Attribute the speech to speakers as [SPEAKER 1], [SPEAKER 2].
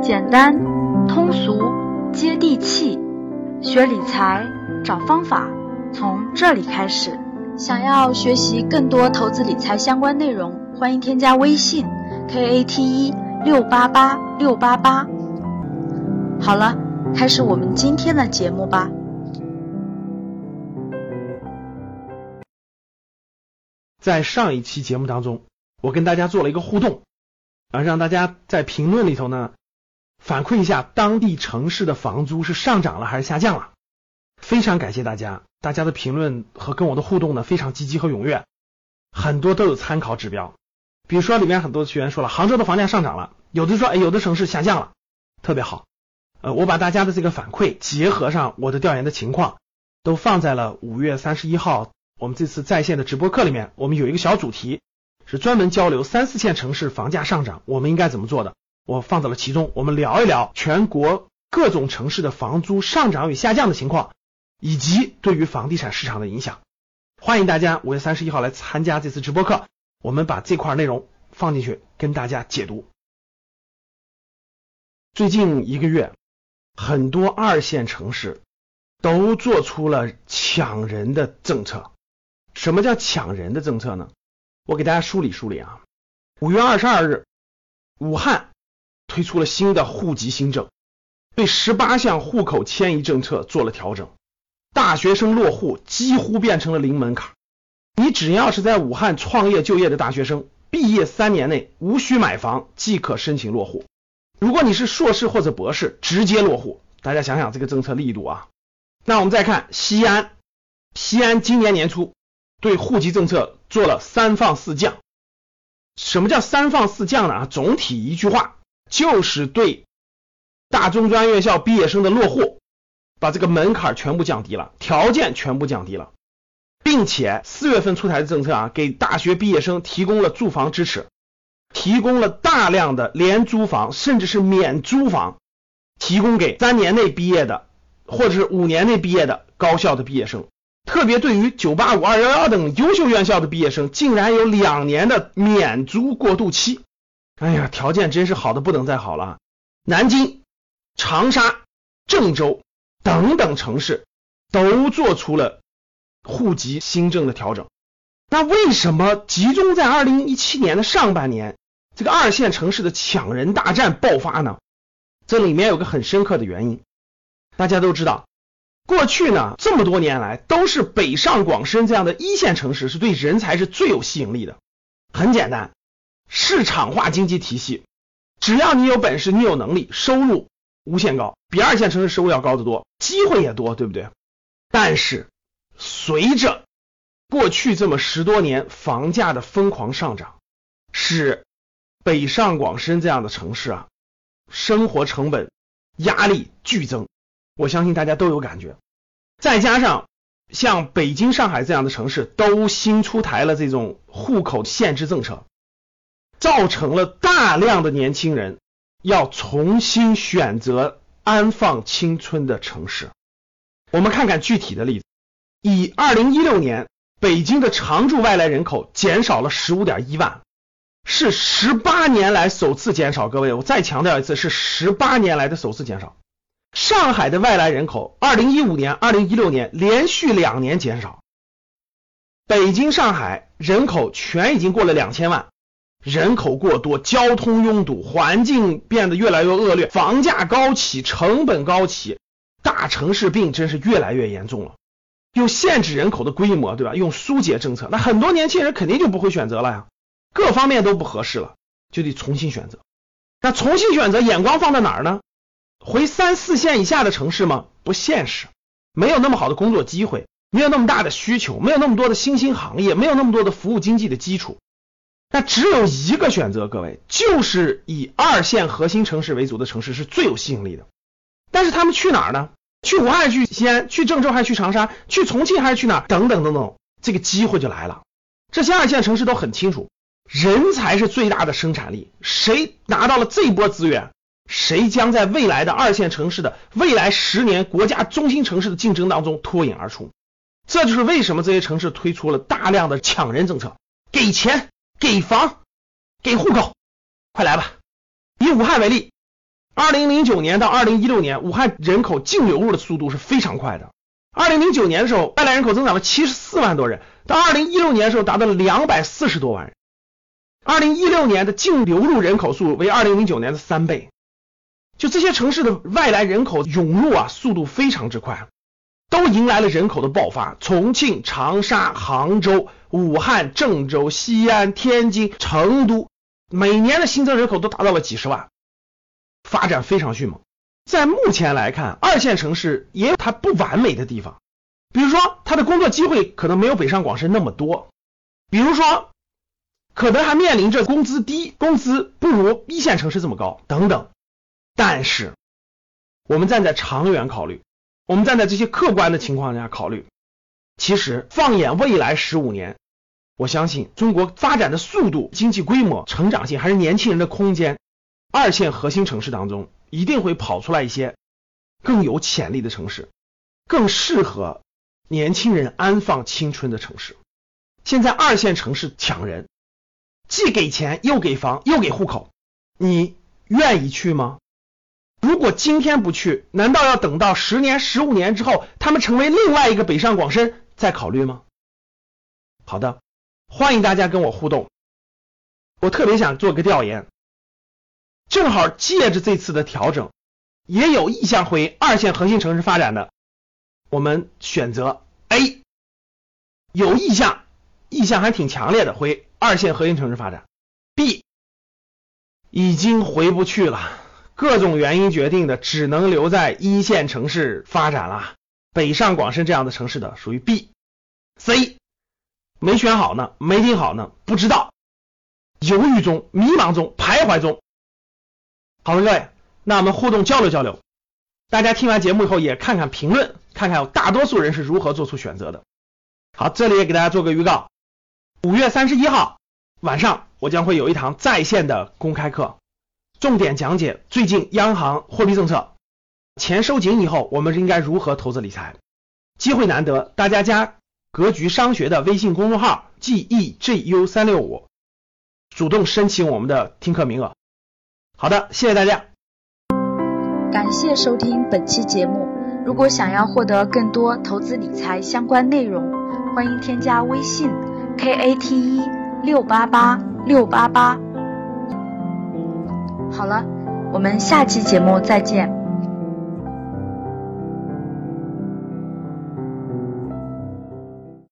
[SPEAKER 1] 简单、通俗、接地气，学理财找方法，从这里开始。想要学习更多投资理财相关内容，欢迎添加微信 k a t 一六八八六八八。好了，开始我们今天的节目吧。
[SPEAKER 2] 在上一期节目当中，我跟大家做了一个互动，啊，让大家在评论里头呢反馈一下当地城市的房租是上涨了还是下降了。非常感谢大家，大家的评论和跟我的互动呢非常积极和踊跃，很多都有参考指标。比如说里面很多学员说了，杭州的房价上涨了，有的说哎有的城市下降了，特别好。呃，我把大家的这个反馈结合上我的调研的情况，都放在了五月三十一号我们这次在线的直播课里面。我们有一个小主题是专门交流三四线城市房价上涨，我们应该怎么做的，我放在了其中。我们聊一聊全国各种城市的房租上涨与下降的情况。以及对于房地产市场的影响，欢迎大家五月三十一号来参加这次直播课，我们把这块内容放进去跟大家解读。最近一个月，很多二线城市都做出了抢人的政策。什么叫抢人的政策呢？我给大家梳理梳理啊。五月二十二日，武汉推出了新的户籍新政，对十八项户口迁移政策做了调整。大学生落户几乎变成了零门槛，你只要是在武汉创业就业的大学生，毕业三年内无需买房即可申请落户。如果你是硕士或者博士，直接落户。大家想想这个政策力度啊！那我们再看西安，西安今年年初对户籍政策做了三放四降。什么叫三放四降呢？啊，总体一句话就是对大中专院校毕业生的落户。把这个门槛全部降低了，条件全部降低了，并且四月份出台的政策啊，给大学毕业生提供了住房支持，提供了大量的廉租房，甚至是免租房，提供给三年内毕业的或者是五年内毕业的高校的毕业生，特别对于九八五、二幺幺等优秀院校的毕业生，竟然有两年的免租过渡期。哎呀，条件真是好的不能再好了。南京、长沙、郑州。等等城市都做出了户籍新政的调整，那为什么集中在二零一七年的上半年，这个二线城市的抢人大战爆发呢？这里面有个很深刻的原因，大家都知道，过去呢这么多年来都是北上广深这样的一线城市是对人才是最有吸引力的。很简单，市场化经济体系，只要你有本事，你有能力，收入。无限高，比二线城市收入要高得多，机会也多，对不对？但是随着过去这么十多年房价的疯狂上涨，使北上广深这样的城市啊，生活成本压力剧增，我相信大家都有感觉。再加上像北京、上海这样的城市都新出台了这种户口限制政策，造成了大量的年轻人。要重新选择安放青春的城市。我们看看具体的例子。以二零一六年北京的常住外来人口减少了十五点一万，是十八年来首次减少。各位，我再强调一次，是十八年来的首次减少。上海的外来人口，二零一五年、二零一六年连续两年减少。北京、上海人口全已经过了两千万。人口过多，交通拥堵，环境变得越来越恶劣，房价高起，成本高起，大城市病真是越来越严重了。又限制人口的规模，对吧？用疏解政策，那很多年轻人肯定就不会选择了呀，各方面都不合适了，就得重新选择。那重新选择，眼光放在哪儿呢？回三四线以下的城市吗？不现实，没有那么好的工作机会，没有那么大的需求，没有那么多的新兴行业，没有那么多的服务经济的基础。那只有一个选择，各位，就是以二线核心城市为主的城市是最有吸引力的。但是他们去哪儿呢？去武汉、去西安、去郑州还是去长沙？去重庆还是去哪儿？等等等等，这个机会就来了。这些二线城市都很清楚，人才是最大的生产力，谁拿到了这一波资源，谁将在未来的二线城市的未来十年国家中心城市的竞争当中脱颖而出。这就是为什么这些城市推出了大量的抢人政策，给钱。给房，给户口，快来吧！以武汉为例，二零零九年到二零一六年，武汉人口净流入的速度是非常快的。二零零九年的时候，外来人口增长了七十四万多人，到二零一六年的时候达到了两百四十多万人。二零一六年的净流入人口数为二零零九年的三倍。就这些城市的外来人口涌入啊，速度非常之快，都迎来了人口的爆发。重庆、长沙、杭州、武汉、郑州、西安、天津、成都，每年的新增人口都达到了几十万，发展非常迅猛。在目前来看，二线城市也有它不完美的地方，比如说它的工作机会可能没有北上广深那么多，比如说可能还面临着工资低、工资不如一线城市这么高等等。但是，我们站在长远考虑，我们站在这些客观的情况下考虑，其实放眼未来十五年，我相信中国发展的速度、经济规模、成长性还是年轻人的空间，二线核心城市当中一定会跑出来一些更有潜力的城市，更适合年轻人安放青春的城市。现在二线城市抢人，既给钱又给房又给户口，你愿意去吗？如果今天不去，难道要等到十年、十五年之后，他们成为另外一个北上广深再考虑吗？好的，欢迎大家跟我互动。我特别想做个调研，正好借着这次的调整，也有意向回二线核心城市发展的，我们选择 A，有意向，意向还挺强烈的回二线核心城市发展。B，已经回不去了。各种原因决定的，只能留在一线城市发展了。北上广深这样的城市的属于 B、C，没选好呢，没听好呢，不知道，犹豫中、迷茫中、徘徊中。好了，各位，那我们互动交流交流，大家听完节目以后也看看评论，看看大多数人是如何做出选择的。好，这里也给大家做个预告，五月三十一号晚上，我将会有一堂在线的公开课。重点讲解最近央行货币政策，钱收紧以后，我们应该如何投资理财？机会难得，大家加格局商学的微信公众号 G E G U 三六五，主动申请我们的听课名额。好的，谢谢大家。
[SPEAKER 1] 感谢收听本期节目。如果想要获得更多投资理财相关内容，欢迎添加微信 K A T E 六八八六八八。好了，我们下期节目再见。